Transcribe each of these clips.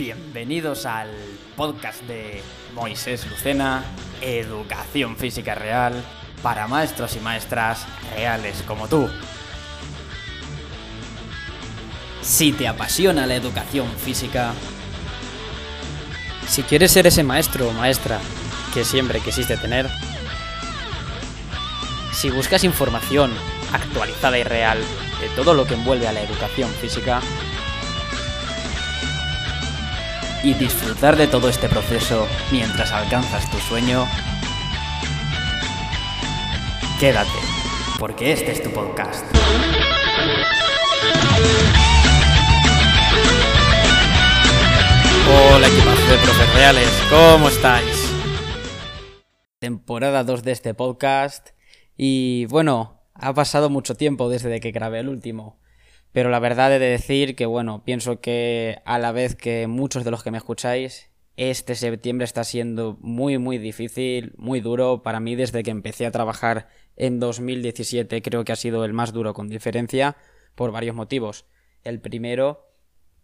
Bienvenidos al podcast de Moisés Lucena, Educación Física Real, para maestros y maestras reales como tú. Si te apasiona la educación física, Si quieres ser ese maestro o maestra que siempre quisiste tener, si buscas información actualizada y real de todo lo que envuelve a la educación física, y disfrutar de todo este proceso mientras alcanzas tu sueño, quédate, porque este es tu podcast. hola equipazo de profes reales, ¿cómo estáis? Temporada 2 de este podcast y bueno, ha pasado mucho tiempo desde que grabé el último. Pero la verdad he de decir que, bueno, pienso que a la vez que muchos de los que me escucháis, este septiembre está siendo muy, muy difícil, muy duro. Para mí, desde que empecé a trabajar en 2017, creo que ha sido el más duro con diferencia, por varios motivos. El primero,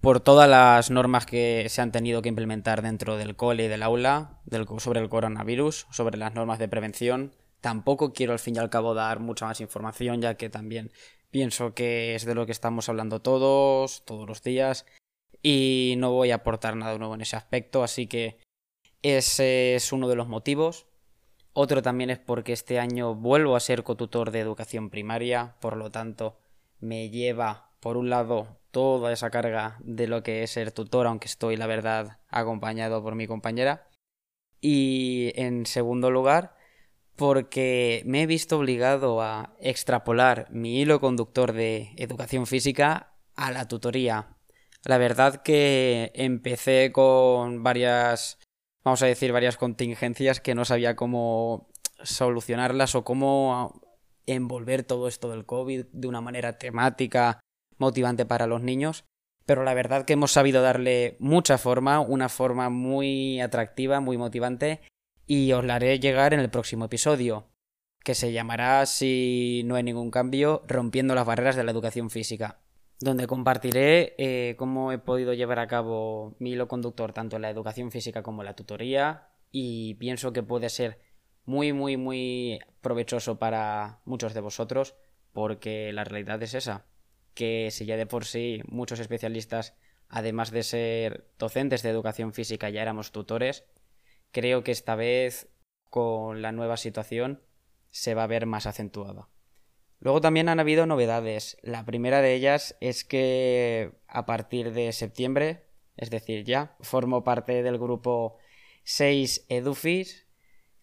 por todas las normas que se han tenido que implementar dentro del cole y del aula sobre el coronavirus, sobre las normas de prevención. Tampoco quiero al fin y al cabo dar mucha más información, ya que también Pienso que es de lo que estamos hablando todos, todos los días, y no voy a aportar nada nuevo en ese aspecto, así que ese es uno de los motivos. Otro también es porque este año vuelvo a ser cotutor de educación primaria, por lo tanto me lleva, por un lado, toda esa carga de lo que es ser tutor, aunque estoy, la verdad, acompañado por mi compañera. Y en segundo lugar, porque me he visto obligado a extrapolar mi hilo conductor de educación física a la tutoría. La verdad que empecé con varias, vamos a decir, varias contingencias que no sabía cómo solucionarlas o cómo envolver todo esto del COVID de una manera temática, motivante para los niños. Pero la verdad que hemos sabido darle mucha forma, una forma muy atractiva, muy motivante y os la haré llegar en el próximo episodio, que se llamará, si no hay ningún cambio, Rompiendo las barreras de la educación física, donde compartiré eh, cómo he podido llevar a cabo mi hilo conductor tanto en la educación física como en la tutoría y pienso que puede ser muy, muy, muy provechoso para muchos de vosotros porque la realidad es esa, que si ya de por sí muchos especialistas, además de ser docentes de educación física, ya éramos tutores, creo que esta vez con la nueva situación se va a ver más acentuada. Luego también han habido novedades. La primera de ellas es que a partir de septiembre, es decir, ya, formo parte del grupo 6 Edufis,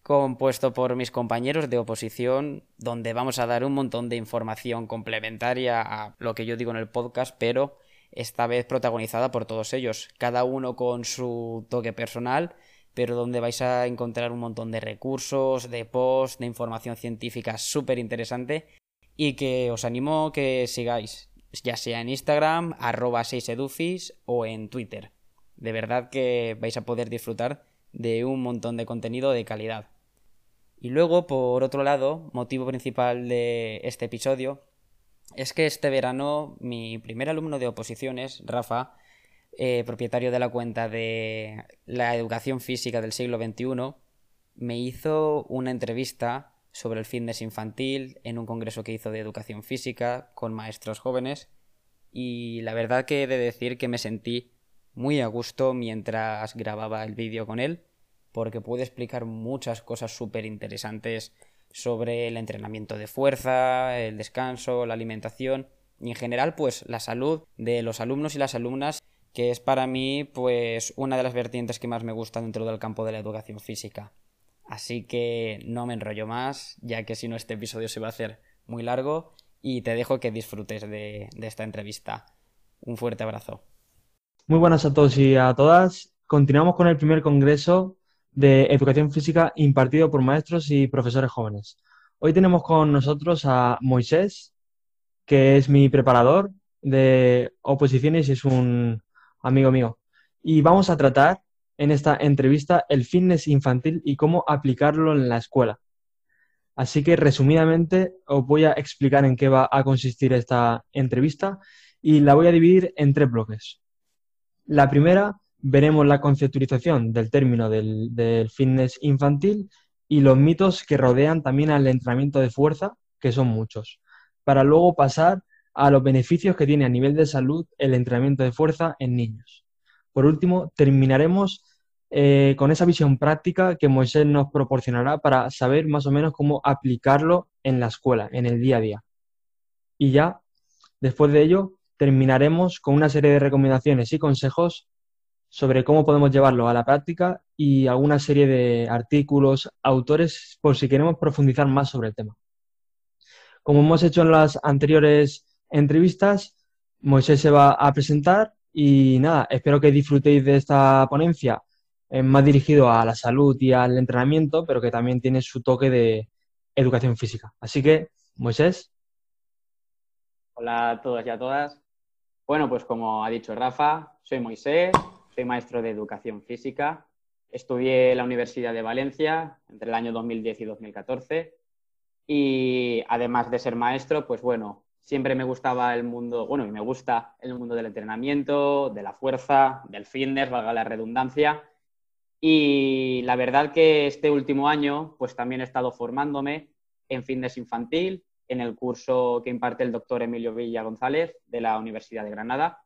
compuesto por mis compañeros de oposición, donde vamos a dar un montón de información complementaria a lo que yo digo en el podcast, pero esta vez protagonizada por todos ellos, cada uno con su toque personal pero donde vais a encontrar un montón de recursos, de posts, de información científica súper interesante y que os animo que sigáis, ya sea en Instagram, arroba 6edufis o en Twitter. De verdad que vais a poder disfrutar de un montón de contenido de calidad. Y luego, por otro lado, motivo principal de este episodio, es que este verano mi primer alumno de oposiciones, Rafa, eh, propietario de la cuenta de la educación física del siglo XXI, me hizo una entrevista sobre el fitness infantil en un congreso que hizo de educación física con maestros jóvenes y la verdad que he de decir que me sentí muy a gusto mientras grababa el vídeo con él porque pude explicar muchas cosas súper interesantes sobre el entrenamiento de fuerza, el descanso, la alimentación y en general pues la salud de los alumnos y las alumnas que es para mí pues una de las vertientes que más me gusta dentro del campo de la educación física. Así que no me enrollo más, ya que si no este episodio se va a hacer muy largo y te dejo que disfrutes de, de esta entrevista. Un fuerte abrazo. Muy buenas a todos y a todas. Continuamos con el primer congreso de educación física impartido por maestros y profesores jóvenes. Hoy tenemos con nosotros a Moisés, que es mi preparador de oposiciones y es un amigo mío. Y vamos a tratar en esta entrevista el fitness infantil y cómo aplicarlo en la escuela. Así que resumidamente os voy a explicar en qué va a consistir esta entrevista y la voy a dividir en tres bloques. La primera veremos la conceptualización del término del, del fitness infantil y los mitos que rodean también al entrenamiento de fuerza, que son muchos, para luego pasar a los beneficios que tiene a nivel de salud el entrenamiento de fuerza en niños. Por último, terminaremos eh, con esa visión práctica que Moisés nos proporcionará para saber más o menos cómo aplicarlo en la escuela, en el día a día. Y ya, después de ello, terminaremos con una serie de recomendaciones y consejos sobre cómo podemos llevarlo a la práctica y alguna serie de artículos, autores, por si queremos profundizar más sobre el tema. Como hemos hecho en las anteriores entrevistas, Moisés se va a presentar y nada, espero que disfrutéis de esta ponencia más dirigido a la salud y al entrenamiento, pero que también tiene su toque de educación física. Así que, Moisés. Hola a todos y a todas. Bueno, pues como ha dicho Rafa, soy Moisés, soy maestro de educación física. Estudié en la Universidad de Valencia entre el año 2010 y 2014 y además de ser maestro, pues bueno, siempre me gustaba el mundo, bueno, y me gusta el mundo del entrenamiento, de la fuerza, del fitness, valga la redundancia. Y la verdad que este último año, pues también he estado formándome en fitness infantil, en el curso que imparte el doctor Emilio Villa González de la Universidad de Granada.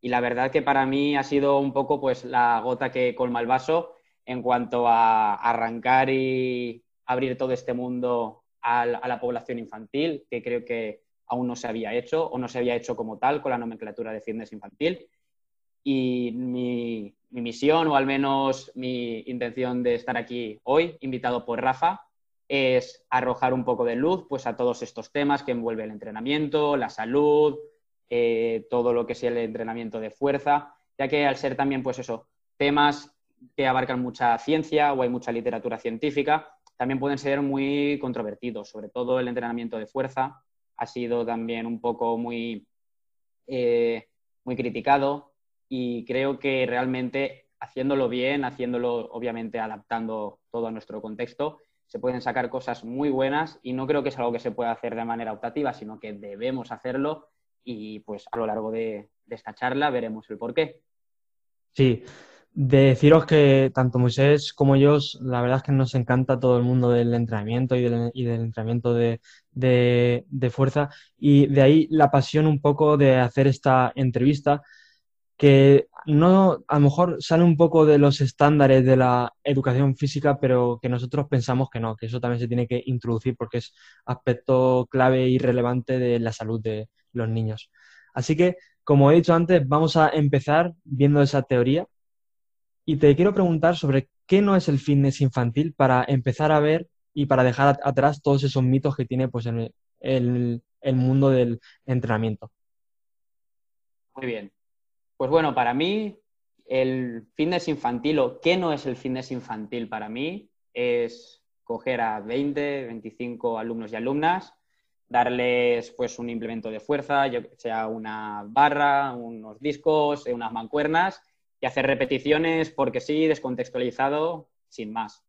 Y la verdad que para mí ha sido un poco pues la gota que colma el vaso en cuanto a arrancar y abrir todo este mundo a la, población infantil, que creo que aún no se había hecho o no se había hecho como tal con la nomenclatura de fitness infantil. Y mi, misión, o al menos mi intención de estar aquí hoy, invitado por Rafa, es arrojar un poco de luz pues, a todos estos temas que envuelve el entrenamiento, la salud, eh, todo lo que sea el entrenamiento de fuerza, ya que al ser también, pues eso, temas que abarcan mucha ciencia o hay mucha literatura científica, también pueden ser muy controvertidos, sobre todo el entrenamiento de fuerza ha sido también un poco muy, eh, muy criticado y creo que realmente haciéndolo bien, haciéndolo obviamente adaptando todo a nuestro contexto, se pueden sacar cosas muy buenas y no creo que es algo que se pueda hacer de manera optativa, sino que debemos hacerlo y pues a lo largo de, de esta charla veremos el porqué. Sí, deciros que tanto Moisés como yo, la verdad es que nos encanta todo el mundo del entrenamiento y del, entrenamiento de, fuerza y de ahí la pasión un poco de hacer esta entrevista que no, a lo mejor sale un poco de los estándares de la educación física, pero que nosotros pensamos que no, que eso también se tiene que introducir porque es aspecto clave y relevante de la salud de los niños. Así que, como he dicho antes, vamos a empezar viendo esa teoría y te quiero preguntar sobre qué no es el fitness infantil para empezar a ver y para dejar atrás todos esos mitos que tiene pues, el, el, mundo del entrenamiento. Muy bien. Pues bueno, para mí el fitness infantil o qué no es el fitness infantil para mí es coger a 20, 25 alumnos y alumnas, darles pues un implemento de fuerza, yo, sea una barra, unos discos, unas mancuernas y hacer repeticiones porque sí, descontextualizado, sin más.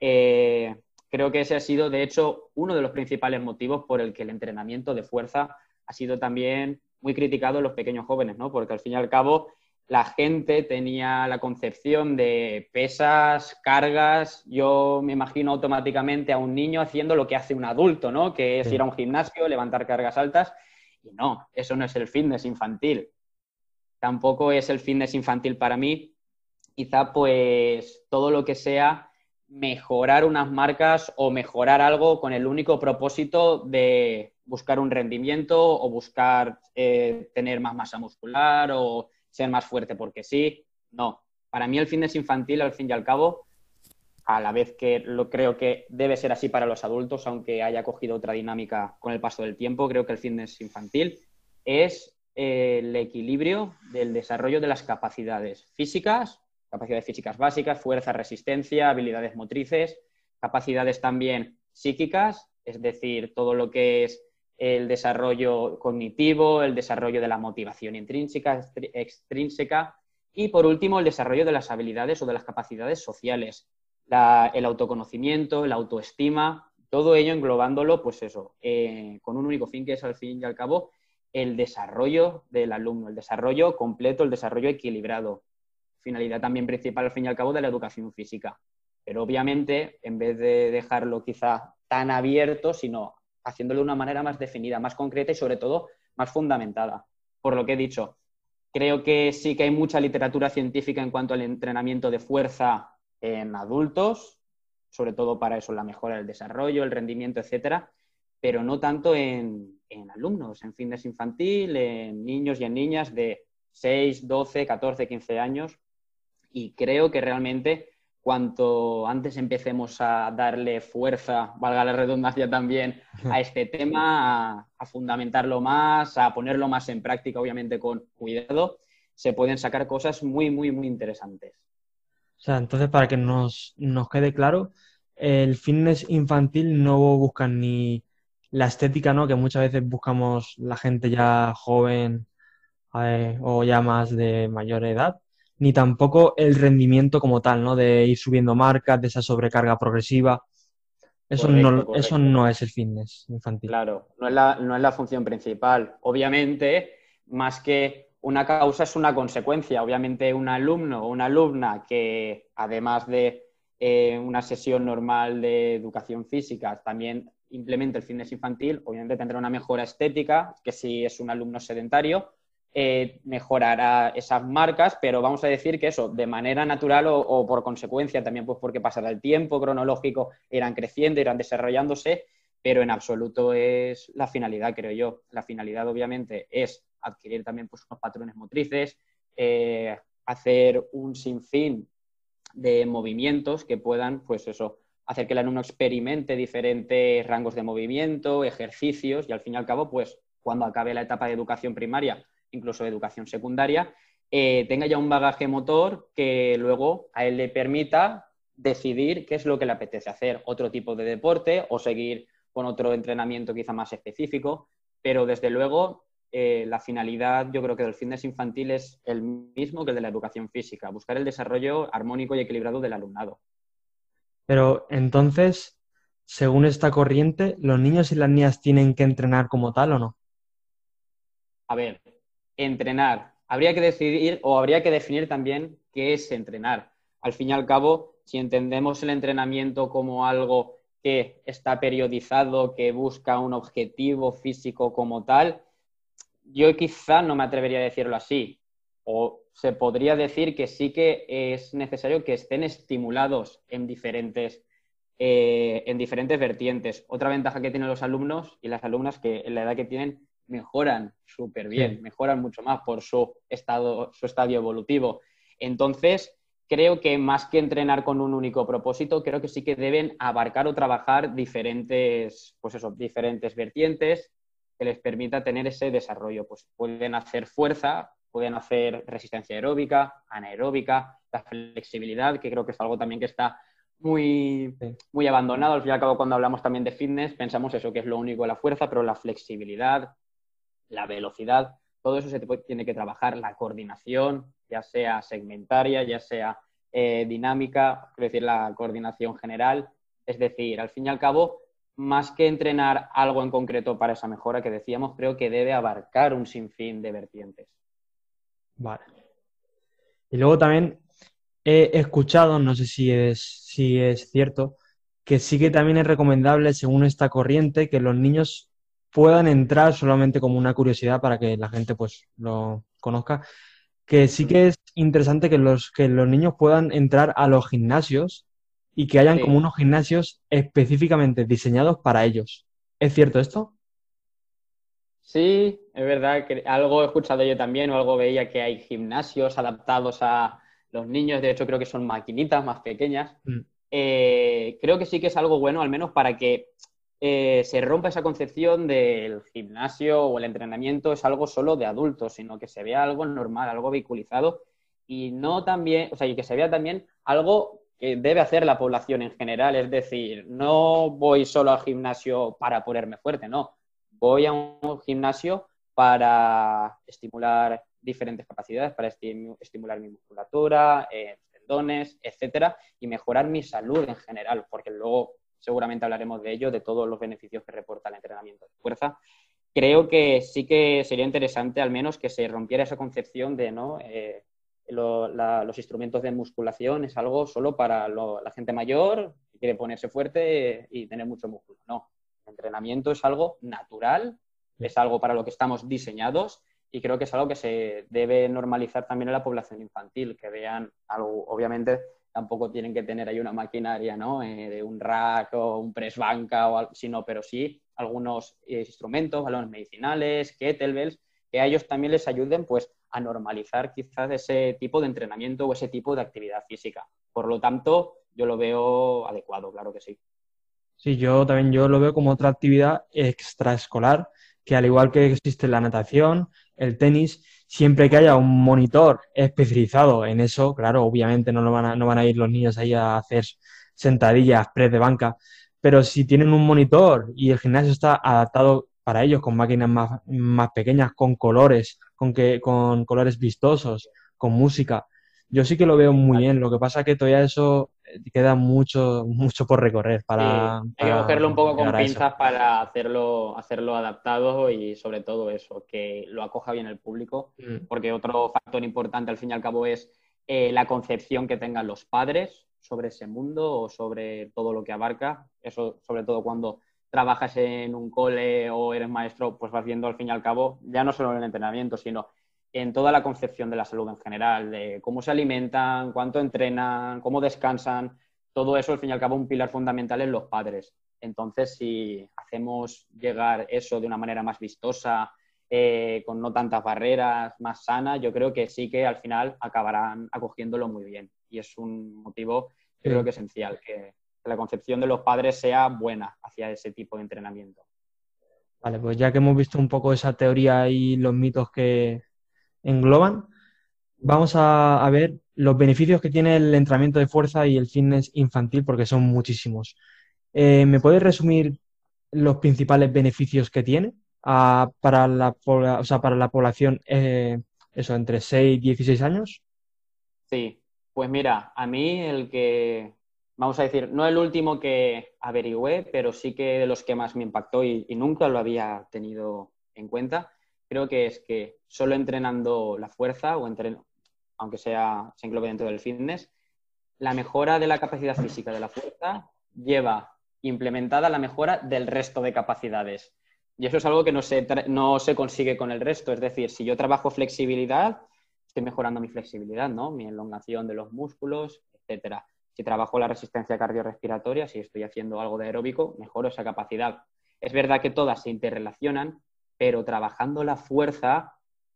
Eh, creo que ese ha sido, de hecho, uno de los principales motivos por el que el entrenamiento de fuerza ha sido también muy criticado en los pequeños jóvenes, ¿no? Porque al fin y al cabo la gente tenía la concepción de pesas, cargas. Yo me imagino automáticamente a un niño haciendo lo que hace un adulto, ¿no? Que es ir a un gimnasio, levantar cargas altas. Y no, eso no es el fitness infantil tampoco es el fitness infantil para mí. Quizá pues todo lo que sea mejorar unas marcas o mejorar algo con el único propósito de buscar un rendimiento o buscar eh, tener más masa muscular o ser más fuerte porque sí. No, para mí el fitness infantil al fin y al cabo, a la vez que lo creo que debe ser así para los adultos, aunque haya cogido otra dinámica con el paso del tiempo, creo que el fitness infantil es el equilibrio del desarrollo de las capacidades físicas, capacidades físicas básicas, fuerza, resistencia, habilidades motrices, capacidades también psíquicas, es decir, todo lo que es el desarrollo cognitivo, el desarrollo de la motivación intrínseca, extrínseca y, por último, el desarrollo de las habilidades o de las capacidades sociales, el autoconocimiento, la autoestima, todo ello englobándolo, pues eso, eh, con un único fin que es al fin y al cabo el desarrollo del alumno, el desarrollo completo, el desarrollo equilibrado, finalidad también principal, al fin y al cabo, de la educación física. Pero obviamente, en vez de dejarlo quizá tan abierto, sino haciéndolo de una manera más definida, más concreta y sobre todo más fundamentada. Por lo que he dicho, creo que sí que hay mucha literatura científica en cuanto al entrenamiento de fuerza en adultos, sobre todo para eso, la mejora del desarrollo, el rendimiento, etcétera, pero no tanto en, en alumnos, en fitness infantil, en niños y en niñas de 6, 12, 14, 15 años. Y creo que realmente cuanto antes empecemos a darle fuerza, valga la redundancia también, a este tema, a, fundamentarlo más, a ponerlo más en práctica, obviamente con cuidado, se pueden sacar cosas muy, muy, muy interesantes. O sea, entonces para que nos, nos quede claro, el fitness infantil no busca ni la estética, ¿no? Que muchas veces buscamos la gente ya joven eh, o ya más de mayor edad, ni tampoco el rendimiento como tal, ¿no? De ir subiendo marcas, de esa sobrecarga progresiva. Eso, no, eso no es el fitness infantil. Claro, no es, la, no es la función principal. Obviamente, más que una causa es una consecuencia. Obviamente, un alumno o una alumna que, además de eh, una sesión normal de educación física, también implemente el fitness infantil, obviamente tendrá una mejora estética, que si es un alumno sedentario, eh, mejorará esas marcas, pero vamos a decir que eso, de manera natural o, por consecuencia, también pues porque pasará el tiempo cronológico, irán creciendo, irán desarrollándose, pero en absoluto es la finalidad, creo yo. La finalidad, obviamente, es adquirir también pues, unos patrones motrices, eh, hacer un sinfín de movimientos que puedan, pues eso, hacer que el alumno experimente diferentes rangos de movimiento, ejercicios y al fin y al cabo, pues cuando acabe la etapa de educación primaria, incluso de educación secundaria, eh, tenga ya un bagaje motor que luego a él le permita decidir qué es lo que le apetece hacer, otro tipo de deporte o seguir con otro entrenamiento quizá más específico, pero desde luego eh, la finalidad yo creo que del fitness infantil es el mismo que el de la educación física, buscar el desarrollo armónico y equilibrado del alumnado. Pero entonces, según esta corriente, ¿los niños y las niñas tienen que entrenar como tal o no? A ver, entrenar. Habría que decidir o habría que definir también qué es entrenar. Al fin y al cabo, si entendemos el entrenamiento como algo que está periodizado, que busca un objetivo físico como tal, yo quizá no me atrevería a decirlo así. O se podría decir que sí que es necesario que estén estimulados en diferentes, eh, en diferentes vertientes. Otra ventaja que tienen los alumnos y las alumnas que en la edad que tienen mejoran súper bien, mejoran mucho más por su estado, su estadio evolutivo. Entonces, creo que más que entrenar con un único propósito, creo que sí que deben abarcar o trabajar diferentes, pues eso, diferentes vertientes que les permita tener ese desarrollo. Pues pueden hacer fuerza, pueden hacer resistencia aeróbica, anaeróbica, la flexibilidad, que creo que es algo también que está muy, muy abandonado. Al fin y al cabo, cuando hablamos también de fitness, pensamos eso, que es lo único la fuerza, pero la flexibilidad, la velocidad, todo eso se tiene que trabajar, la coordinación, ya sea segmentaria, ya sea eh, dinámica, quiero decir, la coordinación general. Es decir, al fin y al cabo, más que entrenar algo en concreto para esa mejora que decíamos, creo que debe abarcar un sinfín de vertientes. Vale. Y luego también he escuchado, no sé si es, si es cierto, que sí que también es recomendable, según esta corriente, que los niños puedan entrar solamente como una curiosidad para que la gente pues lo conozca, que sí que es interesante que los, que los niños puedan entrar a los gimnasios y que hayan como unos gimnasios específicamente diseñados para ellos. ¿Es cierto esto? Sí, es verdad que algo he escuchado yo también o algo veía que hay gimnasios adaptados a los niños, de hecho creo que son maquinitas más pequeñas. Mm. Eh, creo que sí que es algo bueno, al menos para que eh, se rompa esa concepción del gimnasio o el entrenamiento es algo solo de adultos, sino que se vea algo normal, algo vehiculizado y no también, o sea, y que se vea también algo que debe hacer la población en general, es decir, no voy solo al gimnasio para ponerme fuerte, no, voy a un gimnasio para estimular diferentes capacidades, para estimular mi musculatura, eh, tendones, etcétera, y mejorar mi salud en general, porque luego seguramente hablaremos de ello, de todos los beneficios que reporta el entrenamiento de fuerza. Creo que sí que sería interesante al menos que se rompiera esa concepción de, ¿no? Eh, los instrumentos de musculación es algo solo para la gente mayor que quiere ponerse fuerte y tener mucho músculo. No, el entrenamiento es algo natural, es algo para lo que estamos diseñados y creo que es algo que se debe normalizar también en la población infantil, que vean algo, obviamente tampoco tienen que tener ahí una maquinaria, ¿no? Eh, de un rack o un press banca o algo, sino, pero sí algunos eh, instrumentos, balones medicinales, kettlebells, que a ellos también les ayuden, pues, a normalizar quizás ese tipo de entrenamiento o ese tipo de actividad física. Por lo tanto, yo lo veo adecuado, claro que sí. Sí, yo también yo lo veo como otra actividad extraescolar, que al igual que existe la natación, el tenis, siempre que haya un monitor especializado en eso, claro, obviamente no, van, a, no van a ir los niños ahí a hacer sentadillas, press de banca, pero si tienen un monitor y el gimnasio está adaptado para ellos con máquinas más, más pequeñas, con colores, con, que, con colores vistosos, con música, yo sí que lo veo muy bien. Lo que pasa es que todavía eso queda mucho, mucho por recorrer para. hay que cogerlo un poco con pinzas para hacerlo, hacerlo adaptado y sobre todo eso, que lo acoja bien el público. Mm. Porque otro factor importante al fin y al cabo es eh, la concepción que tengan los padres sobre ese mundo o sobre todo lo que abarca. Eso, sobre todo cuando trabajas en un cole o eres maestro, pues vas viendo al fin y al cabo, ya no solo en el entrenamiento, sino en toda la concepción de la salud en general, de cómo se alimentan, cuánto entrenan, cómo descansan, todo eso al fin y al cabo un pilar fundamental en los padres. Entonces, si hacemos llegar eso de una manera más vistosa, eh, con no tantas barreras, más sana, yo creo que sí que al final acabarán acogiéndolo muy bien. Y es un motivo, creo que esencial, que la concepción de los padres sea buena hacia ese tipo de entrenamiento. Vale, pues ya que hemos visto un poco esa teoría y los mitos que, engloban, vamos a, ver los beneficios que tiene el entrenamiento de fuerza y el fitness infantil, porque son muchísimos. Eh, ¿Me puedes resumir los principales beneficios que tiene para, la, para la población, eh, eso, entre 6 y 16 años? Sí, pues mira, a mí el que, vamos a decir, no el último que averigüé, pero sí que de los que más me impactó y nunca lo había tenido en cuenta, creo que es que solo entrenando la fuerza, o aunque sea, se englobe dentro del fitness, la mejora de la capacidad física de la fuerza lleva implementada la mejora del resto de capacidades. Y eso es algo que no se, no se consigue con el resto. Es decir, si yo trabajo flexibilidad, estoy mejorando mi flexibilidad, ¿no? Mi elongación de los músculos, etcétera. Si trabajo la resistencia cardiorrespiratoria, si estoy haciendo algo de aeróbico, mejoro esa capacidad. Es verdad que todas se interrelacionan, pero trabajando la fuerza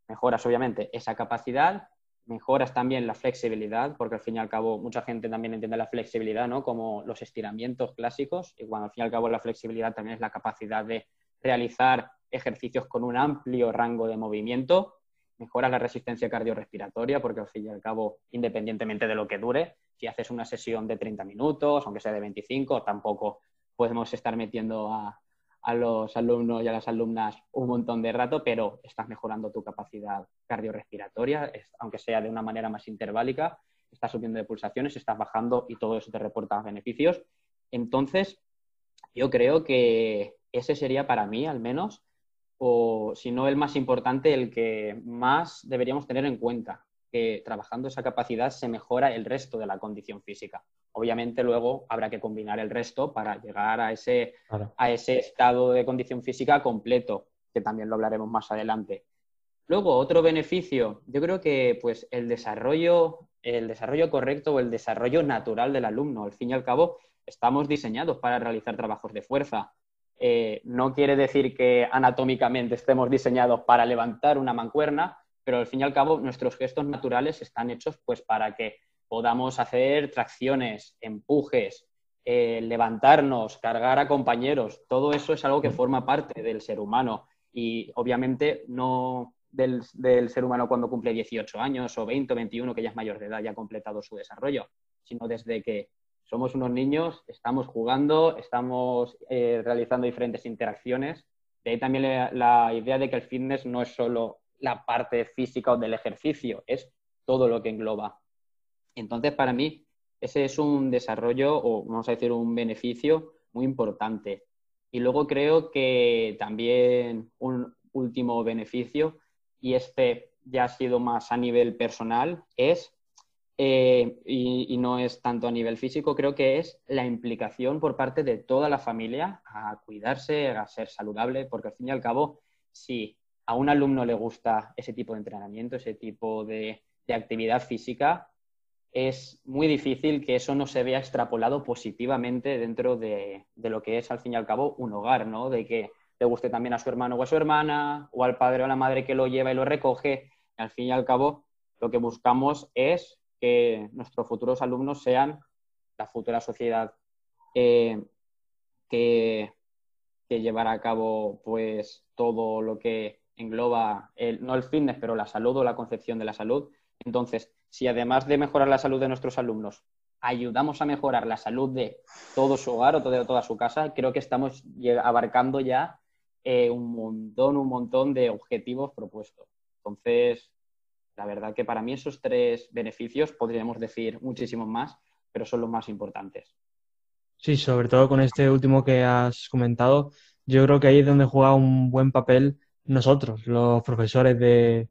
mejoras obviamente esa capacidad, mejoras también la flexibilidad, porque al fin y al cabo mucha gente también entiende la flexibilidad ¿no? como los estiramientos clásicos, y cuando al fin y al cabo la flexibilidad también es la capacidad de realizar ejercicios con un amplio rango de movimiento, mejoras la resistencia cardiorrespiratoria, porque al fin y al cabo, independientemente de lo que dure, si haces una sesión de 30 minutos, aunque sea de 25, tampoco podemos estar metiendo a, a los alumnos y a las alumnas un montón de rato, pero estás mejorando tu capacidad cardiorrespiratoria, aunque sea de una manera más interválica, estás subiendo de pulsaciones, estás bajando y todo eso te reporta beneficios. Entonces, yo creo que ese sería para mí, al menos, o si no el más importante, el que más deberíamos tener en cuenta, que trabajando esa capacidad se mejora el resto de la condición física. Obviamente luego habrá que combinar el resto para llegar a ese, a ese estado de condición física completo, que también lo hablaremos más adelante. Luego, otro beneficio, yo creo que pues, el, desarrollo, el desarrollo correcto o el desarrollo natural del alumno. Al fin y al cabo, estamos diseñados para realizar trabajos de fuerza. Eh, no quiere decir que anatómicamente estemos diseñados para levantar una mancuerna, pero al fin y al cabo nuestros gestos naturales están hechos pues, para que podamos hacer tracciones, empujes, eh, levantarnos, cargar a compañeros, todo eso es algo que forma parte del ser humano y obviamente no del, ser humano cuando cumple 18 años o 20 o 21, que ya es mayor de edad y ha completado su desarrollo, sino desde que somos unos niños, estamos jugando, estamos eh, realizando diferentes interacciones. De ahí también la idea de que el fitness no es solo la parte física o del ejercicio, es todo lo que engloba. Entonces, para mí, ese es un desarrollo o vamos a decir un beneficio muy importante. Y luego creo que también un último beneficio y este ya ha sido más a nivel personal, es, eh, y, no es tanto a nivel físico, creo que es la implicación por parte de toda la familia a cuidarse, a ser saludable, porque al fin y al cabo, si a un alumno le gusta ese tipo de entrenamiento, ese tipo de, actividad física, es muy difícil que eso no se vea extrapolado positivamente dentro de, de, lo que es, al fin y al cabo, un hogar, ¿no? De que le guste también a su hermano o a su hermana, o al padre o a la madre que lo lleva y lo recoge. al fin y al cabo, lo que buscamos es que nuestros futuros alumnos sean la futura sociedad eh, que, que, llevará a cabo pues todo lo que engloba el, no el fitness, pero la salud o la concepción de la salud. Entonces, si además de mejorar la salud de nuestros alumnos, ayudamos a mejorar la salud de todo su hogar o de toda su casa, creo que estamos abarcando ya eh, un montón, un montón de objetivos propuestos. Entonces, la verdad que para mí esos tres beneficios, podríamos decir muchísimos más, pero son los más importantes. Sí, sobre todo con este último que has comentado, yo creo que ahí es donde juega un buen papel nosotros, los profesores de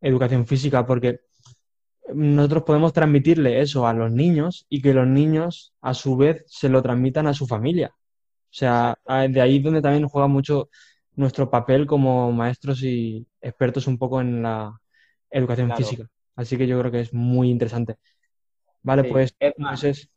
educación física, porque nosotros podemos transmitirle eso a los niños y que los niños a su vez se lo transmitan a su familia. O sea, de ahí donde también juega mucho nuestro papel como maestros y expertos un poco en la educación física. Así que yo creo que es muy interesante. Vale, pues entonces...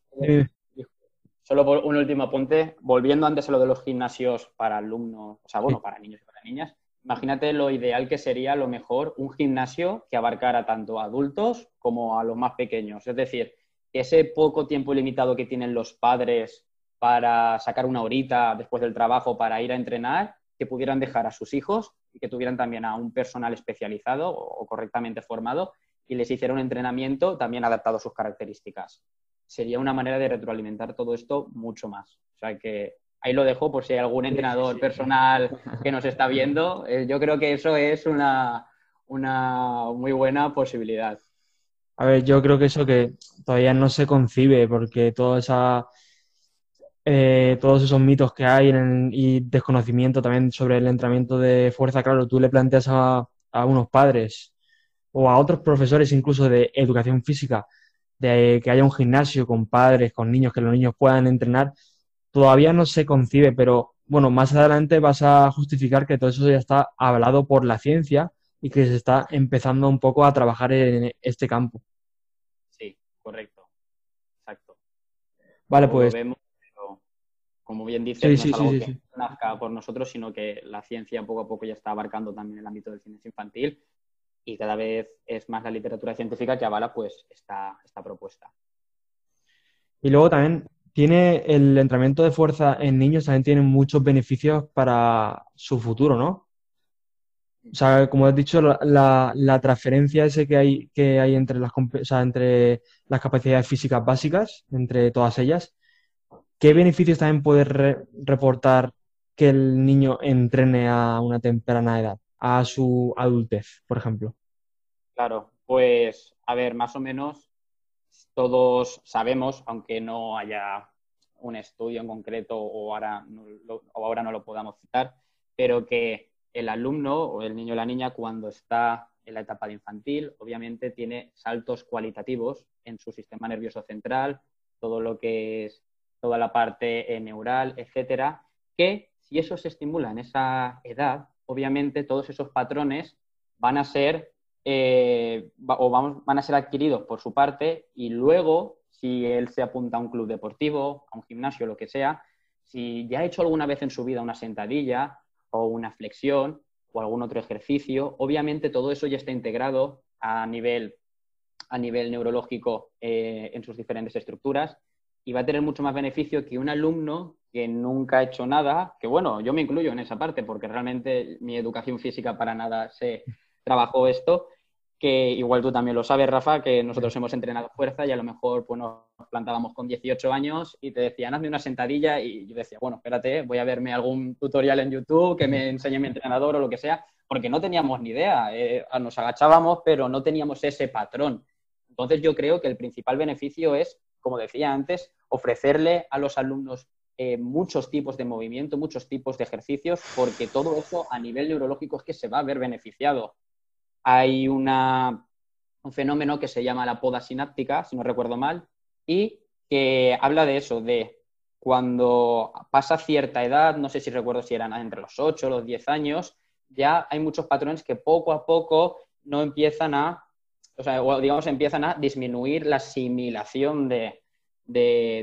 Solo por un último apunte, volviendo antes a lo de los gimnasios para alumnos, o sea, bueno, para niños y para niñas, imagínate lo ideal que sería, lo mejor, un gimnasio que abarcara tanto a adultos como a los más pequeños. Es decir, ese poco tiempo limitado que tienen los padres para sacar una horita después del trabajo para ir a entrenar, que pudieran dejar a sus hijos y que tuvieran también a un personal especializado o, correctamente formado y les hiciera un entrenamiento también adaptado a sus características. Sería una manera de retroalimentar todo esto mucho más. O sea que ahí lo dejo por si hay algún entrenador personal que nos está viendo. Eh, yo creo que eso es una, una muy buena posibilidad. A ver, yo creo que eso que todavía no se concibe porque toda esa eh, todos esos mitos que hay y desconocimiento también sobre el entrenamiento de fuerza, claro, tú le planteas a, unos padres o a otros profesores incluso de educación física de que haya un gimnasio con padres, con niños, que los niños puedan entrenar, todavía no se concibe, pero bueno, más adelante vas a justificar que todo eso ya está hablado por la ciencia y que se está empezando un poco a trabajar en este campo. Sí, correcto. Exacto. Vale, pues como bien dices, no es algo que nazca por nosotros, sino que la ciencia poco a poco ya está abarcando también el ámbito del cine infantil y cada vez es más la literatura científica que avala pues esta, esta propuesta. Y luego también tiene el entrenamiento de fuerza en niños también tiene muchos beneficios para su futuro, ¿no? O sea, como has dicho, la, transferencia ese que hay, que hay entre las, entre las capacidades físicas básicas, entre todas ellas, ¿Qué beneficios también puede reportar que el niño entrene a una temprana edad, a su adultez, por ejemplo? Claro, pues a ver, más o menos todos sabemos, aunque no haya un estudio en concreto o ahora no lo, podamos citar, pero que el alumno o el niño o la niña cuando está en la etapa de infantil, obviamente tiene saltos cualitativos en su sistema nervioso central, todo lo que es toda la parte eh, neural, etcétera, que si eso se estimula en esa edad, obviamente todos esos patrones van a ser eh, o vamos, van a ser adquiridos por su parte y luego, si él se apunta a un club deportivo, a un gimnasio, lo que sea, si ya ha hecho alguna vez en su vida una sentadilla o una flexión o algún otro ejercicio, obviamente todo eso ya está integrado a nivel, a nivel neurológico eh, en sus diferentes estructuras y va a tener mucho más beneficio que un alumno que nunca ha hecho nada, que bueno, yo me incluyo en esa parte porque realmente mi educación física para nada se trabajó esto, que igual tú también lo sabes, Rafa, que nosotros hemos entrenado fuerza y a lo mejor pues, nos plantábamos con 18 años y te decían, hazme una sentadilla y yo decía, bueno, espérate, voy a verme algún tutorial en YouTube que me enseñe mi entrenador o lo que sea, porque no teníamos ni idea, eh, nos agachábamos, pero no teníamos ese patrón. Entonces yo creo que el principal beneficio es como decía antes, ofrecerle a los alumnos eh, muchos tipos de movimiento, muchos tipos de ejercicios, porque todo eso a nivel neurológico es que se va a ver beneficiado. Hay una, un fenómeno que se llama la poda sináptica, si no recuerdo mal, y que habla de eso, de cuando pasa cierta edad, no sé si recuerdo si eran entre los 8 o los 10 años, ya hay muchos patrones que poco a poco no empiezan a, o sea, digamos, empiezan a disminuir la asimilación de,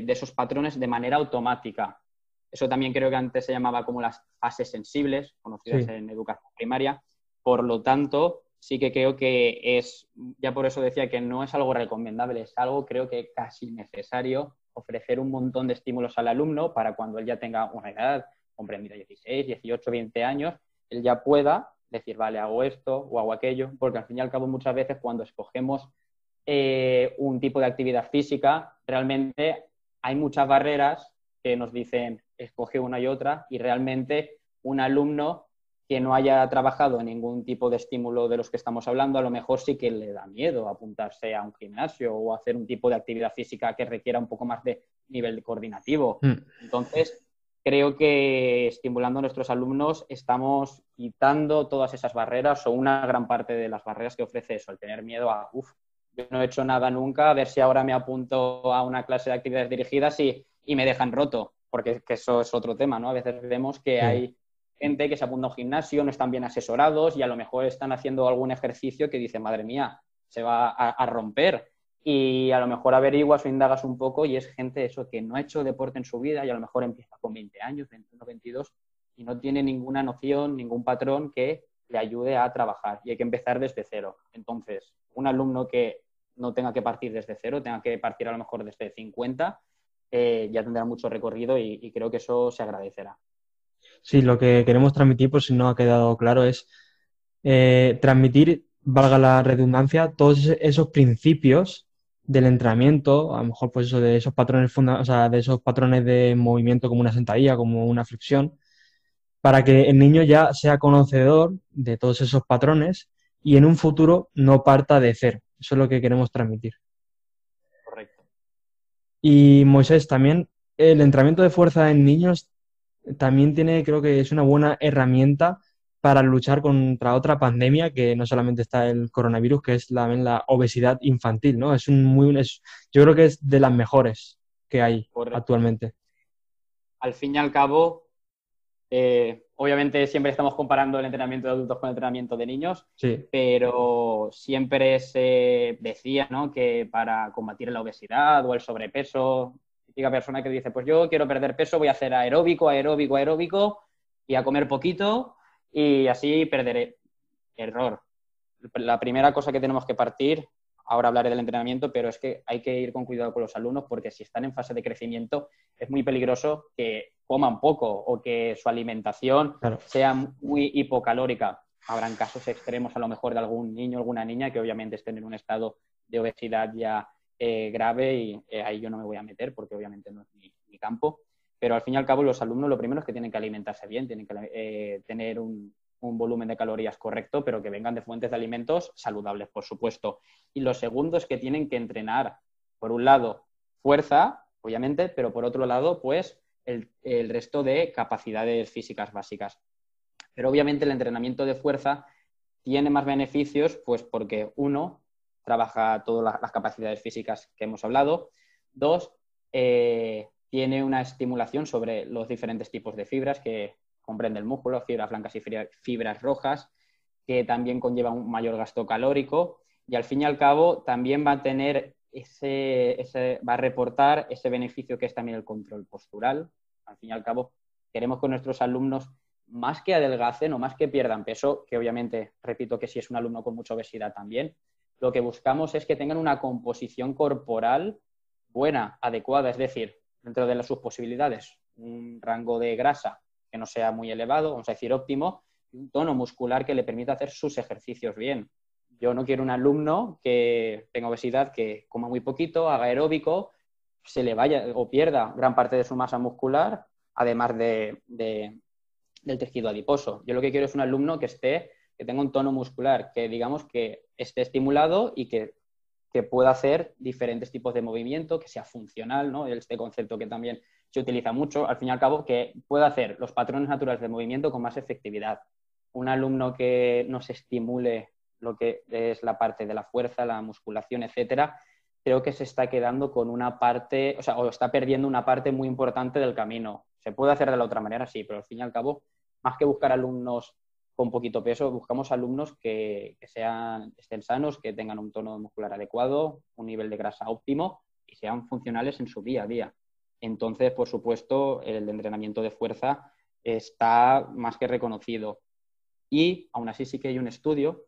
esos patrones de manera automática. Eso también creo que antes se llamaba como las fases sensibles, conocidas en educación primaria. Por lo tanto, sí que creo que es, ya por eso decía que no es algo recomendable, es algo creo que casi necesario ofrecer un montón de estímulos al alumno para cuando él ya tenga una edad comprendida 16, 18, 20 años, él ya pueda decir, vale, hago esto o hago aquello, porque al fin y al cabo muchas veces cuando escogemos eh, un tipo de actividad física, realmente hay muchas barreras que nos dicen, escoge una y otra, y realmente un alumno que no haya trabajado en ningún tipo de estímulo de los que estamos hablando, a lo mejor sí que le da miedo apuntarse a un gimnasio o hacer un tipo de actividad física que requiera un poco más de nivel coordinativo. Mm. Entonces, creo que estimulando a nuestros alumnos estamos quitando todas esas barreras o una gran parte de las barreras que ofrece eso, el tener miedo a, uff, yo no he hecho nada nunca, a ver si ahora me apunto a una clase de actividades dirigidas y, y me dejan roto, porque eso es otro tema, ¿no? A veces vemos que hay gente que se apunta a un gimnasio, no están bien asesorados y a lo mejor están haciendo algún ejercicio que dice, madre mía, se va a, romper. Y a lo mejor averiguas o indagas un poco y es gente eso que no ha hecho deporte en su vida y a lo mejor empieza con 20 años, 21, 22 y no tiene ninguna noción, ningún patrón que le ayude a trabajar y hay que empezar desde cero. Entonces, un alumno que no tenga que partir desde cero, tenga que partir a lo mejor desde 50, eh, ya tendrá mucho recorrido y creo que eso se agradecerá. Sí, lo que queremos transmitir, por si no ha quedado claro, es eh, transmitir, valga la redundancia, todos esos principios del entrenamiento, a lo mejor pues eso de esos patrones o sea, de esos patrones de movimiento como una sentadilla, como una flexión, para que el niño ya sea conocedor de todos esos patrones y en un futuro no parta de cero. Eso es lo que queremos transmitir. Correcto. Y Moisés, también el entrenamiento de fuerza en niños también tiene, creo que es una buena herramienta para luchar contra otra pandemia que no solamente está el coronavirus, que es la, la obesidad infantil, ¿no? Es un muy, es, yo creo que es de las mejores que hay actualmente. Al fin y al cabo, eh, obviamente siempre estamos comparando el entrenamiento de adultos con el entrenamiento de niños, sí. pero siempre se decía ¿no? que para combatir la obesidad o el sobrepeso típica persona que dice, pues yo quiero perder peso, voy a hacer aeróbico, aeróbico, aeróbico y a comer poquito y así perderé. Error. La primera cosa que tenemos que partir, ahora hablaré del entrenamiento, pero es que hay que ir con cuidado con los alumnos porque si están en fase de crecimiento es muy peligroso que coman poco o que su alimentación sea muy hipocalórica. Habrán casos extremos a lo mejor de algún niño o alguna niña que obviamente estén en un estado de obesidad ya eh, grave y eh, ahí yo no me voy a meter porque obviamente no es mi, campo. Pero al fin y al cabo los alumnos lo primero es que tienen que alimentarse bien, tienen que eh, tener un, volumen de calorías correcto, pero que vengan de fuentes de alimentos saludables, por supuesto. Y lo segundo es que tienen que entrenar, por un lado, fuerza, obviamente, pero por otro lado, pues el, el resto de capacidades físicas básicas. Pero obviamente el entrenamiento de fuerza tiene más beneficios, pues porque uno, trabaja todas las capacidades físicas que hemos hablado. Dos, eh, tiene una estimulación sobre los diferentes tipos de fibras que comprende el músculo, fibras blancas y fibras rojas, que también conlleva un mayor gasto calórico y al fin y al cabo también va a tener ese, ese, va a reportar ese beneficio que es también el control postural. Al fin y al cabo, queremos que nuestros alumnos más que adelgacen o más que pierdan peso, que obviamente repito que si es un alumno con mucha obesidad también, lo que buscamos es que tengan una composición corporal buena, adecuada, es decir, dentro de sus posibilidades, un rango de grasa que no sea muy elevado, vamos a decir óptimo, y un tono muscular que le permita hacer sus ejercicios bien. Yo no quiero un alumno que tenga obesidad, que coma muy poquito, haga aeróbico, se le vaya o pierda gran parte de su masa muscular, además de, del tejido adiposo. Yo lo que quiero es un alumno que esté que tenga un tono muscular, que digamos que esté estimulado y que, pueda hacer diferentes tipos de movimiento, que sea funcional, ¿no? Este concepto que también se utiliza mucho, al fin y al cabo, que pueda hacer los patrones naturales de movimiento con más efectividad. Un alumno que no se estimule lo que es la parte de la fuerza, la musculación, etcétera, creo que se está quedando con una parte, o sea, o está perdiendo una parte muy importante del camino. Se puede hacer de la otra manera, sí, pero al fin y al cabo, más que buscar alumnos con poquito peso, buscamos alumnos que, sean, estén sanos, que tengan un tono muscular adecuado, un nivel de grasa óptimo y sean funcionales en su día a día. Entonces, por supuesto, el entrenamiento de fuerza está más que reconocido. Y aún así sí que hay un estudio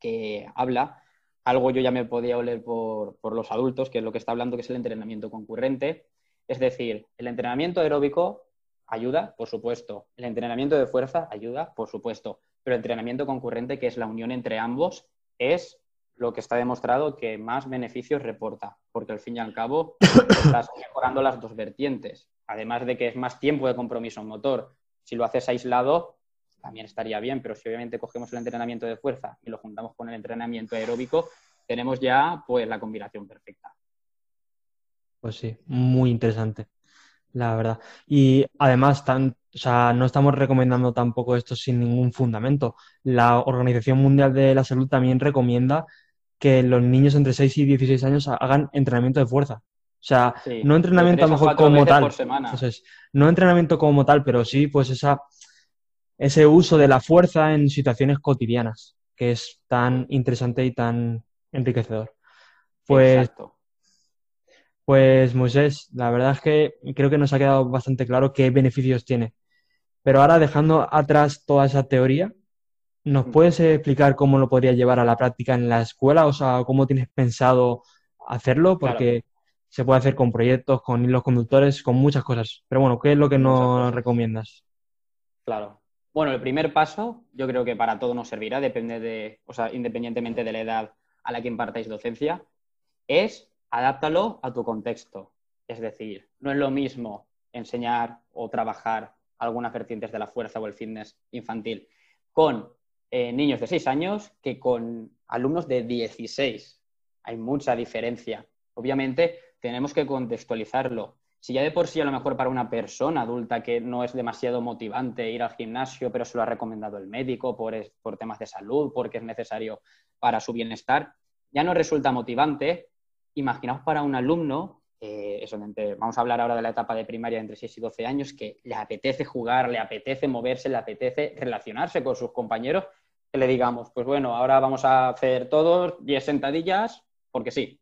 que habla, algo yo ya me podía oler por, por los adultos, que es lo que está hablando, que es el entrenamiento concurrente. Es decir, el entrenamiento aeróbico ayuda, por supuesto. El entrenamiento de fuerza ayuda, por supuesto. Pero el entrenamiento concurrente, que es la unión entre ambos, es lo que está demostrado que más beneficios reporta, porque al fin y al cabo estás mejorando las dos vertientes. Además de que es más tiempo de compromiso motor. Si lo haces aislado, también estaría bien, pero si obviamente cogemos el entrenamiento de fuerza y lo juntamos con el entrenamiento aeróbico, tenemos ya pues la combinación perfecta. Pues sí, muy interesante la verdad. Y además, tan, o sea, no estamos recomendando tampoco esto sin ningún fundamento. La Organización Mundial de la Salud también recomienda que los niños entre 6 y 16 años hagan entrenamiento de fuerza. O sea, no entrenamiento a lo mejor como tal. Entonces, no entrenamiento como tal, pero sí, pues esa, ese uso de la fuerza en situaciones cotidianas, que es tan interesante y tan enriquecedor. Pues pues Moisés, la verdad es que creo que nos ha quedado bastante claro qué beneficios tiene. Pero ahora dejando atrás toda esa teoría, ¿nos puedes explicar cómo lo podrías llevar a la práctica en la escuela? O sea, ¿cómo tienes pensado hacerlo? Porque se puede hacer con proyectos, con hilos conductores, con muchas cosas. Pero bueno, ¿qué es lo que nos recomiendas? Claro. Bueno, el primer paso, yo creo que para todo nos servirá, depende de, o sea, independientemente de la edad a la que impartáis docencia, es adáptalo a tu contexto. Es decir, no es lo mismo enseñar o trabajar algunas vertientes de la fuerza o el fitness infantil con eh, niños de 6 años que con alumnos de 16. Hay mucha diferencia. Obviamente, tenemos que contextualizarlo. Si ya de por sí a lo mejor para una persona adulta que no es demasiado motivante ir al gimnasio, pero se lo ha recomendado el médico por, por temas de salud, porque es necesario para su bienestar, ya no resulta motivante, imaginaos para un alumno, eh, vamos a hablar ahora de la etapa de primaria entre 6 y 12 años, que le apetece jugar, le apetece moverse, le apetece relacionarse con sus compañeros, que le digamos, pues bueno, ahora vamos a hacer todos 10 sentadillas, porque sí.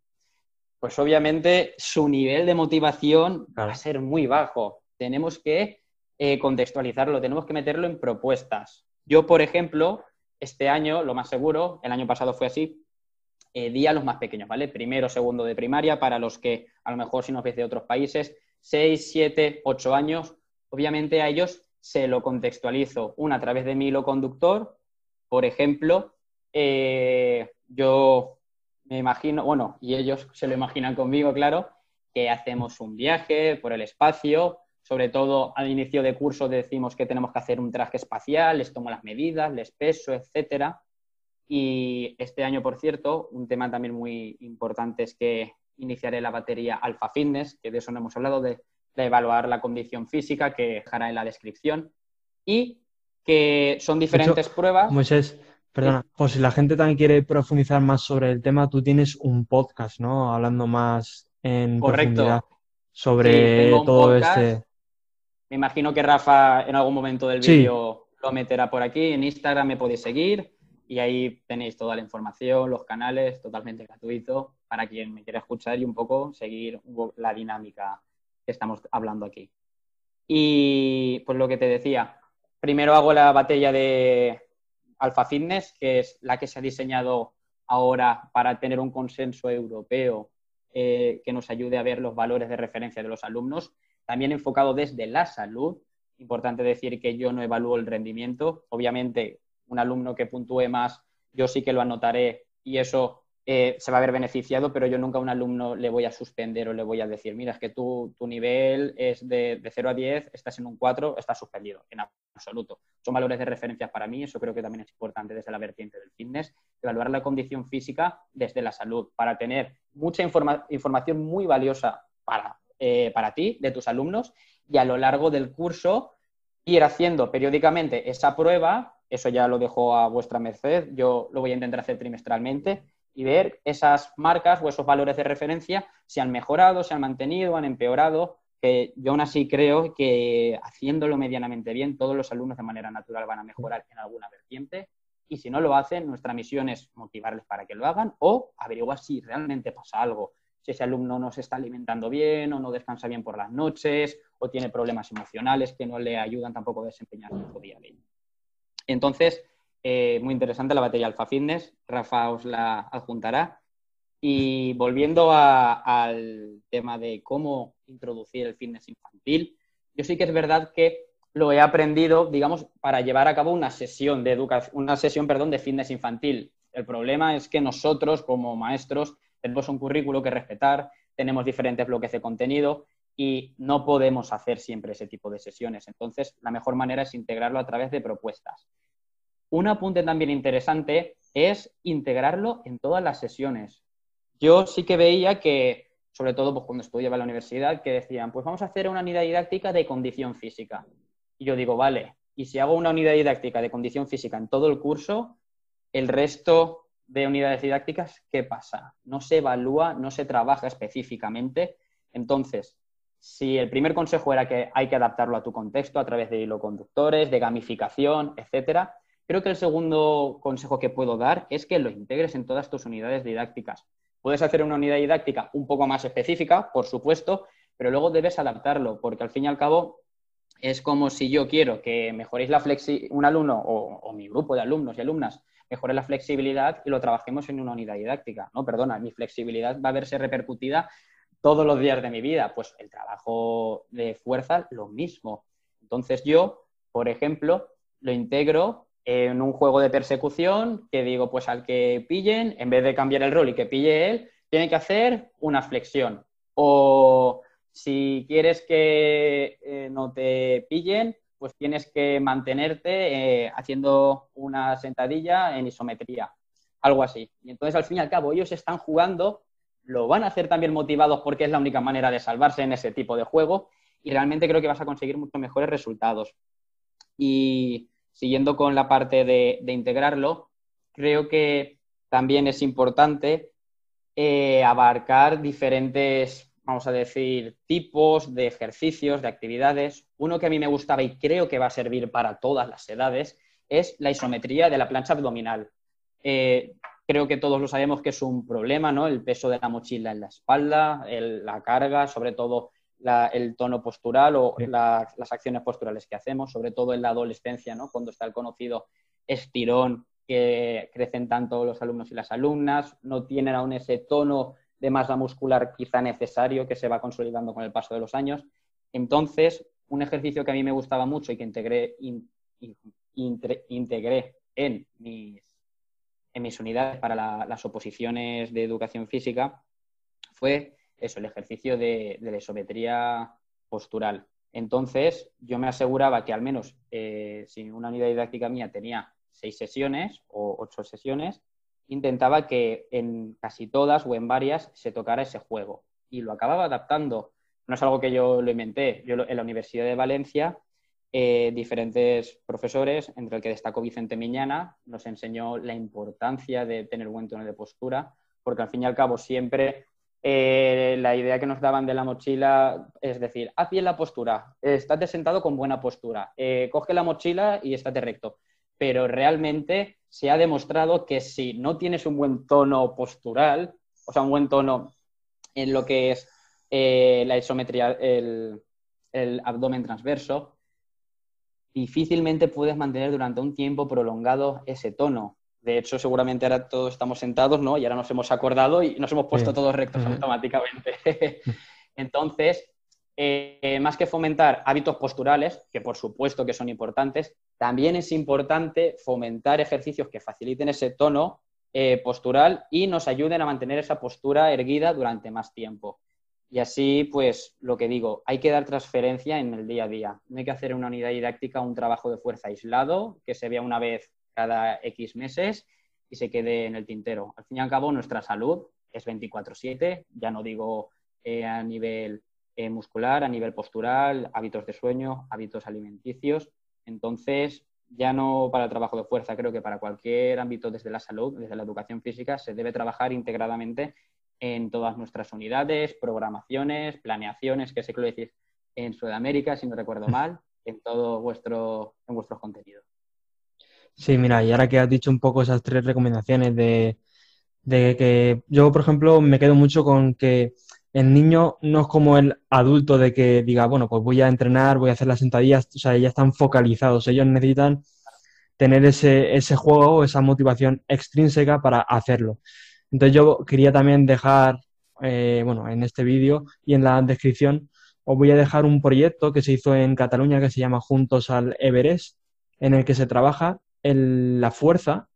Pues obviamente su nivel de motivación va a ser muy bajo. Tenemos que eh, contextualizarlo, tenemos que meterlo en propuestas. Yo, por ejemplo, este año, lo más seguro, el año pasado fue así, eh, día a los más pequeños, ¿vale? Primero, segundo de primaria, para los que a lo mejor si nos ves de otros países, 6, 7, 8 años, obviamente a ellos se lo contextualizo, una a través de mi hilo conductor, por ejemplo, eh, yo me imagino, bueno, y ellos se lo imaginan conmigo, claro, que hacemos un viaje por el espacio, sobre todo al inicio de curso decimos que tenemos que hacer un traje espacial, les tomo las medidas, les peso, etcétera. Y este año, por cierto, un tema también muy importante es que iniciaré la batería Alpha Fitness, que de eso no hemos hablado, de, evaluar la condición física, que dejará en la descripción. Y que son diferentes pruebas. Moisés, perdona, pues si la gente también quiere profundizar más sobre el tema, tú tienes un podcast, ¿no? Hablando más en profundidad sobre todo este. Me imagino que Rafa en algún momento del vídeo lo meterá por aquí. En Instagram me podéis seguir y ahí tenéis toda la información, los canales, totalmente gratuito para quien me quiera escuchar y un poco seguir la dinámica que estamos hablando aquí. Y pues lo que te decía, primero hago la batalla de Alpha Fitness, que es la que se ha diseñado ahora para tener un consenso europeo eh, que nos ayude a ver los valores de referencia de los alumnos, también enfocado desde la salud. Importante decir que yo no evalúo el rendimiento. Obviamente, un alumno que puntúe más, yo sí que lo anotaré y eso eh, se va a ver beneficiado, pero yo nunca a un alumno le voy a suspender o le voy a decir, mira, es que tu, nivel es de, de, 0 a 10, estás en un 4, estás suspendido, en absoluto. Son valores de referencia para mí, eso creo que también es importante desde la vertiente del fitness, evaluar la condición física desde la salud, para tener mucha información muy valiosa para, eh, para ti, de tus alumnos, y a lo largo del curso ir haciendo periódicamente esa prueba, eso ya lo dejo a vuestra merced, yo lo voy a intentar hacer trimestralmente y ver esas marcas o esos valores de referencia si han mejorado, si han mantenido, han empeorado, que yo aún así creo que haciéndolo medianamente bien, todos los alumnos de manera natural van a mejorar en alguna vertiente y si no lo hacen, nuestra misión es motivarles para que lo hagan o averiguar si realmente pasa algo, si ese alumno no se está alimentando bien o no descansa bien por las noches o tiene problemas emocionales que no le ayudan tampoco a desempeñar su día a día. Entonces, eh, muy interesante la batería Alpha Fitness, Rafa os la adjuntará. Y volviendo al tema de cómo introducir el fitness infantil, yo sí que es verdad que lo he aprendido, digamos, para llevar a cabo una sesión de educación, una sesión, perdón, de fitness infantil. El problema es que nosotros, como maestros, tenemos un currículo que respetar, tenemos diferentes bloques de contenido y no podemos hacer siempre ese tipo de sesiones. Entonces, la mejor manera es integrarlo a través de propuestas. Un apunte también interesante es integrarlo en todas las sesiones. Yo sí que veía que, sobre todo pues, cuando estudiaba en la universidad, que decían, pues vamos a hacer una unidad didáctica de condición física. Y yo digo, vale, y si hago una unidad didáctica de condición física en todo el curso, el resto de unidades didácticas, ¿qué pasa? No se evalúa, no se trabaja específicamente. Entonces, si el primer consejo era que hay que adaptarlo a tu contexto a través de hilo conductores, de gamificación, etcétera, Creo que el segundo consejo que puedo dar es que lo integres en todas tus unidades didácticas. Puedes hacer una unidad didáctica un poco más específica, por supuesto, pero luego debes adaptarlo, porque al fin y al cabo es como si yo quiero que mejoréis la flexibilidad, un alumno o, mi grupo de alumnos y alumnas mejore la flexibilidad y lo trabajemos en una unidad didáctica. No, perdona, mi flexibilidad va a verse repercutida todos los días de mi vida. Pues el trabajo de fuerza, lo mismo. Entonces yo, por ejemplo, lo integro en un juego de persecución que digo, pues al que pillen, en vez de cambiar el rol y que pille él, tiene que hacer una flexión. O si quieres que eh, no te pillen, pues tienes que mantenerte eh, haciendo una sentadilla en isometría, algo así. Y entonces, al fin y al cabo, ellos están jugando, lo van a hacer también motivados porque es la única manera de salvarse en ese tipo de juego y realmente creo que vas a conseguir mucho mejores resultados. Y siguiendo con la parte de, integrarlo, creo que también es importante eh, abarcar diferentes, vamos a decir, tipos de ejercicios, de actividades. Uno que a mí me gustaba y creo que va a servir para todas las edades es la isometría de la plancha abdominal. Eh, creo que todos lo sabemos que es un problema, ¿no? El peso de la mochila en la espalda, la carga, sobre todo el tono postural o las acciones posturales que hacemos, sobre todo en la adolescencia, ¿no? cuando está el conocido estirón que crecen tanto los alumnos y las alumnas, no tienen aún ese tono de masa muscular quizá necesario que se va consolidando con el paso de los años. Entonces, un ejercicio que a mí me gustaba mucho y que integré, integré en, mis, en mis unidades para las oposiciones de educación física fue eso, el ejercicio de, la isometría postural. Entonces, yo me aseguraba que al menos eh, si una unidad didáctica mía tenía seis sesiones o ocho sesiones, intentaba que en casi todas o en varias se tocara ese juego. Y lo acababa adaptando. No es algo que yo lo inventé. Yo en la Universidad de Valencia, eh, diferentes profesores, entre el que destacó Vicente Miñana, nos enseñó la importancia de tener buen tono de postura, porque al fin y al cabo siempre eh, la idea que nos daban de la mochila es decir, haz bien la postura, estate sentado con buena postura, eh, coge la mochila y estate recto. Pero realmente se ha demostrado que si no tienes un buen tono postural, o sea, un buen tono en lo que es eh, la isometría, el abdomen transverso, difícilmente puedes mantener durante un tiempo prolongado ese tono. De hecho, seguramente ahora todos estamos sentados, ¿no? Y ahora nos hemos acordado y nos hemos puesto todos rectos automáticamente. Entonces, eh, más que fomentar hábitos posturales, que por supuesto que son importantes, también es importante fomentar ejercicios que faciliten ese tono eh, postural y nos ayuden a mantener esa postura erguida durante más tiempo. Y así, pues, lo que digo, hay que dar transferencia en el día a día. No hay que hacer una unidad didáctica un trabajo de fuerza aislado, que se vea una vez cada X meses y se quede en el tintero. Al fin y al cabo, nuestra salud es 24/7, ya no digo eh, a nivel eh, muscular, a nivel postural, hábitos de sueño, hábitos alimenticios. Entonces, ya no para el trabajo de fuerza, creo que para cualquier ámbito desde la salud, desde la educación física, se debe trabajar integradamente en todas nuestras unidades, programaciones, planeaciones, que sé que lo decís en Sudamérica, si no recuerdo mal, en todo vuestro, en vuestros contenidos. Sí, mira, y ahora que has dicho un poco esas tres recomendaciones de, de que yo, por ejemplo, me quedo mucho con que el niño no es como el adulto de que diga, bueno, pues voy a entrenar, voy a hacer las sentadillas, o sea, ya están focalizados, ellos necesitan tener ese, ese juego, esa motivación extrínseca para hacerlo. Entonces yo quería también dejar, eh, bueno, en este vídeo y en la descripción, os voy a dejar un proyecto que se hizo en Cataluña que se llama Juntos al Everest, en el que se trabaja la fuerza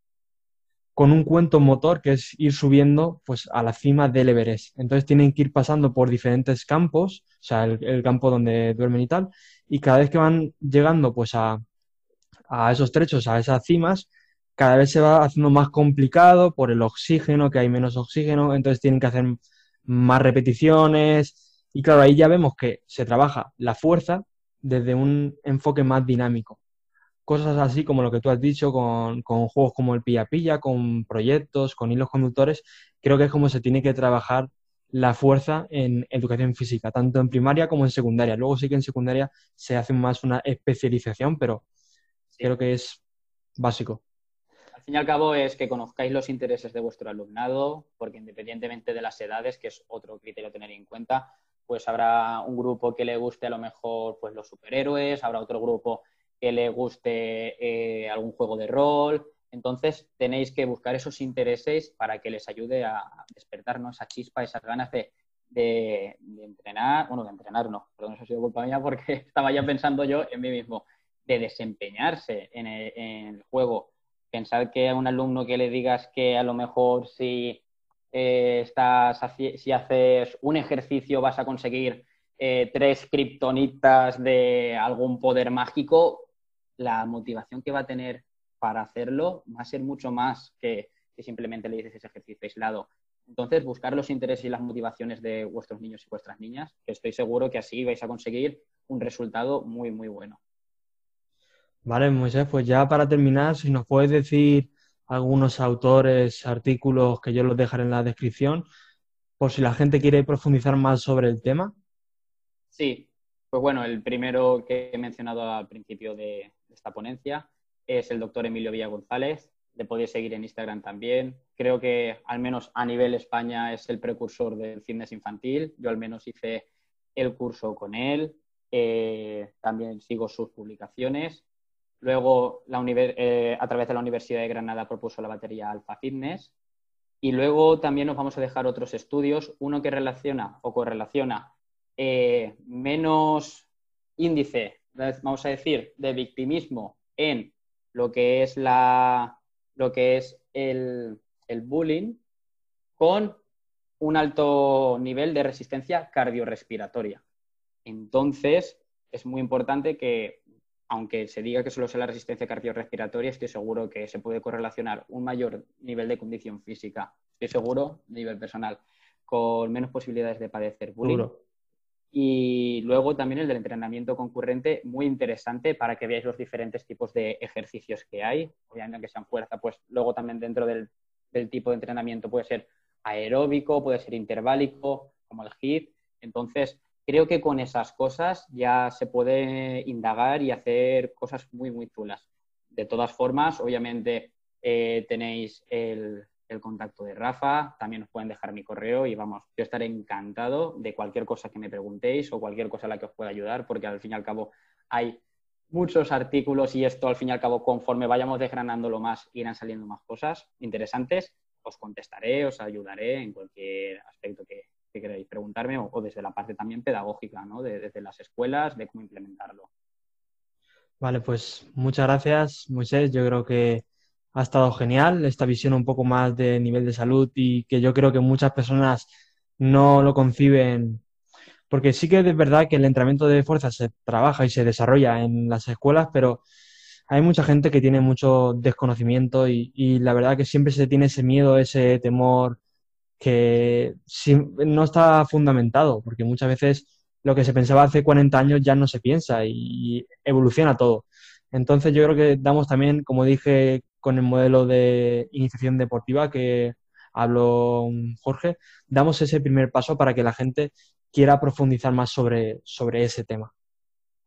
con un cuento motor que es ir subiendo pues a la cima del Everest. Entonces tienen que ir pasando por diferentes campos, o sea, el, campo donde duermen y tal, y cada vez que van llegando pues a, a esos trechos, a esas cimas, cada vez se va haciendo más complicado por el oxígeno, que hay menos oxígeno, entonces tienen que hacer más repeticiones, y claro, ahí ya vemos que se trabaja la fuerza desde un enfoque más dinámico cosas así como lo que tú has dicho, con, juegos como el pilla-pilla, con proyectos, con hilos conductores, creo que es como se tiene que trabajar la fuerza en educación física, tanto en primaria como en secundaria. Luego sí que en secundaria se hace más una especialización, pero creo que es básico. Al fin y al cabo es que conozcáis los intereses de vuestro alumnado, porque independientemente de las edades, que es otro criterio a tener en cuenta, pues habrá un grupo que le guste a lo mejor pues los superhéroes, habrá otro grupo que le guste eh, algún juego de rol. Entonces tenéis que buscar esos intereses para que les ayude a despertar esa chispa, esas ganas de, entrenar, bueno, de entrenar no, perdón, eso ha sido culpa mía porque estaba ya pensando yo en mí mismo, de desempeñarse en el, juego. Pensar que a un alumno que le digas que a lo mejor si, eh, estás, si haces un ejercicio vas a conseguir eh, tres kriptonitas de algún poder mágico, la motivación que va a tener para hacerlo va a ser mucho más que, simplemente le dices ese ejercicio aislado. Entonces, buscar los intereses y las motivaciones de vuestros niños y vuestras niñas, que estoy seguro que así vais a conseguir un resultado muy, muy bueno. Vale, Moisés, pues ya para terminar, si nos puedes decir algunos autores, artículos que yo los dejaré en la descripción, por si la gente quiere profundizar más sobre el tema. Sí, pues bueno, el primero que he mencionado al principio de, esta ponencia es el doctor Emilio Villa González. Le podéis seguir en Instagram también. Creo que al menos a nivel España es el precursor del fitness infantil. Yo al menos hice el curso con él. Eh, también sigo sus publicaciones. Luego, eh, a través de la Universidad de Granada propuso la batería Alpha Fitness. Y luego también nos vamos a dejar otros estudios, uno que relaciona o correlaciona eh, menos índice, vamos a decir, de victimismo en lo que es, la, lo que es el, el bullying con un alto nivel de resistencia cardiorrespiratoria. Entonces, es muy importante que, aunque se diga que solo sea la resistencia cardiorrespiratoria, estoy seguro que se puede correlacionar un mayor nivel de condición física, estoy seguro, nivel personal, con menos posibilidades de padecer bullying. Y luego también el del entrenamiento concurrente, muy interesante para que veáis los diferentes tipos de ejercicios que hay. Obviamente que sean fuerza, pues luego también dentro del, tipo de entrenamiento puede ser aeróbico, puede ser interválico, como el HIIT. Entonces, creo que con esas cosas ya se puede indagar y hacer cosas muy, muy chulas. De todas formas, obviamente eh, tenéis el, el contacto de Rafa, también os pueden dejar mi correo y vamos, yo estaré encantado de cualquier cosa que me preguntéis o cualquier cosa a la que os pueda ayudar, porque al fin y al cabo hay muchos artículos y esto al fin y al cabo conforme vayamos desgranándolo más irán saliendo más cosas interesantes, os contestaré, os ayudaré en cualquier aspecto que, queráis preguntarme o, desde la parte también pedagógica, ¿no? desde las escuelas, de cómo implementarlo. Vale, pues muchas gracias, Moisés. Yo creo que ha estado genial, esta visión un poco más de nivel de salud y que yo creo que muchas personas no lo conciben, porque sí que es verdad que el entrenamiento de fuerza se trabaja y se desarrolla en las escuelas, pero hay mucha gente que tiene mucho desconocimiento y, la verdad que siempre se tiene ese miedo, ese temor que no está fundamentado, porque muchas veces lo que se pensaba hace 40 años ya no se piensa y evoluciona todo. Entonces yo creo que damos también, como dije con el modelo de iniciación deportiva que habló Jorge, damos ese primer paso para que la gente quiera profundizar más sobre, sobre ese tema.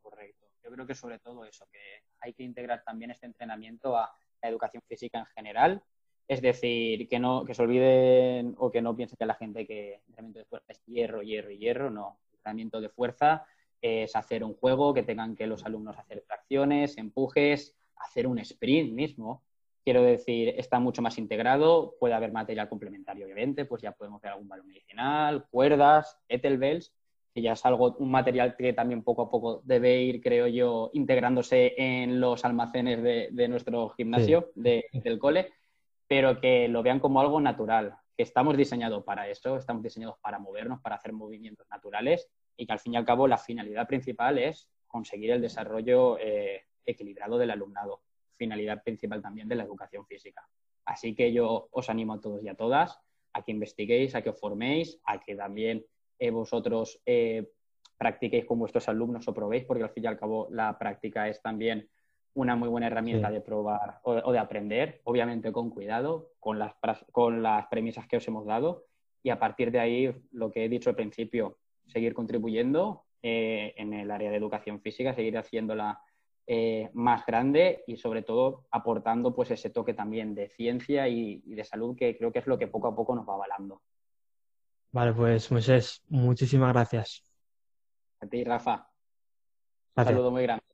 Correcto. Yo creo que sobre todo eso, que hay que integrar también este entrenamiento a la educación física en general. Es decir, que no que se olviden o que no piensen que la gente que entrenamiento de fuerza es hierro, hierro y hierro. No. Entrenamiento de fuerza es hacer un juego, que tengan que los alumnos hacer tracciones, empujes, hacer un sprint mismo. Quiero decir, está mucho más integrado, puede haber material complementario, obviamente, pues ya podemos hacer algún balón medicinal, cuerdas, kettlebells, que ya es algo, un material que también poco a poco debe ir, creo yo, integrándose en los almacenes de, nuestro gimnasio, del cole, pero que lo vean como algo natural, que estamos diseñados para eso, estamos diseñados para movernos, para hacer movimientos naturales y que al fin y al cabo la finalidad principal es conseguir el desarrollo eh, equilibrado del alumnado, finalidad principal también de la educación física. Así que yo os animo a todos y a todas a que investiguéis, a que os forméis, a que también eh, vosotros eh, practiquéis con vuestros alumnos o probéis, porque al fin y al cabo la práctica es también una muy buena herramienta de probar o, de aprender, obviamente con cuidado, con las, con las premisas que os hemos dado y a partir de ahí, lo que he dicho al principio, seguir contribuyendo eh, en el área de educación física, seguir haciéndola más grande y sobre todo aportando pues ese toque también de ciencia y, y de salud que creo que es lo que poco a poco nos va avalando. Vale, pues Moisés, muchísimas gracias. A ti, Rafa. Un saludo muy grande.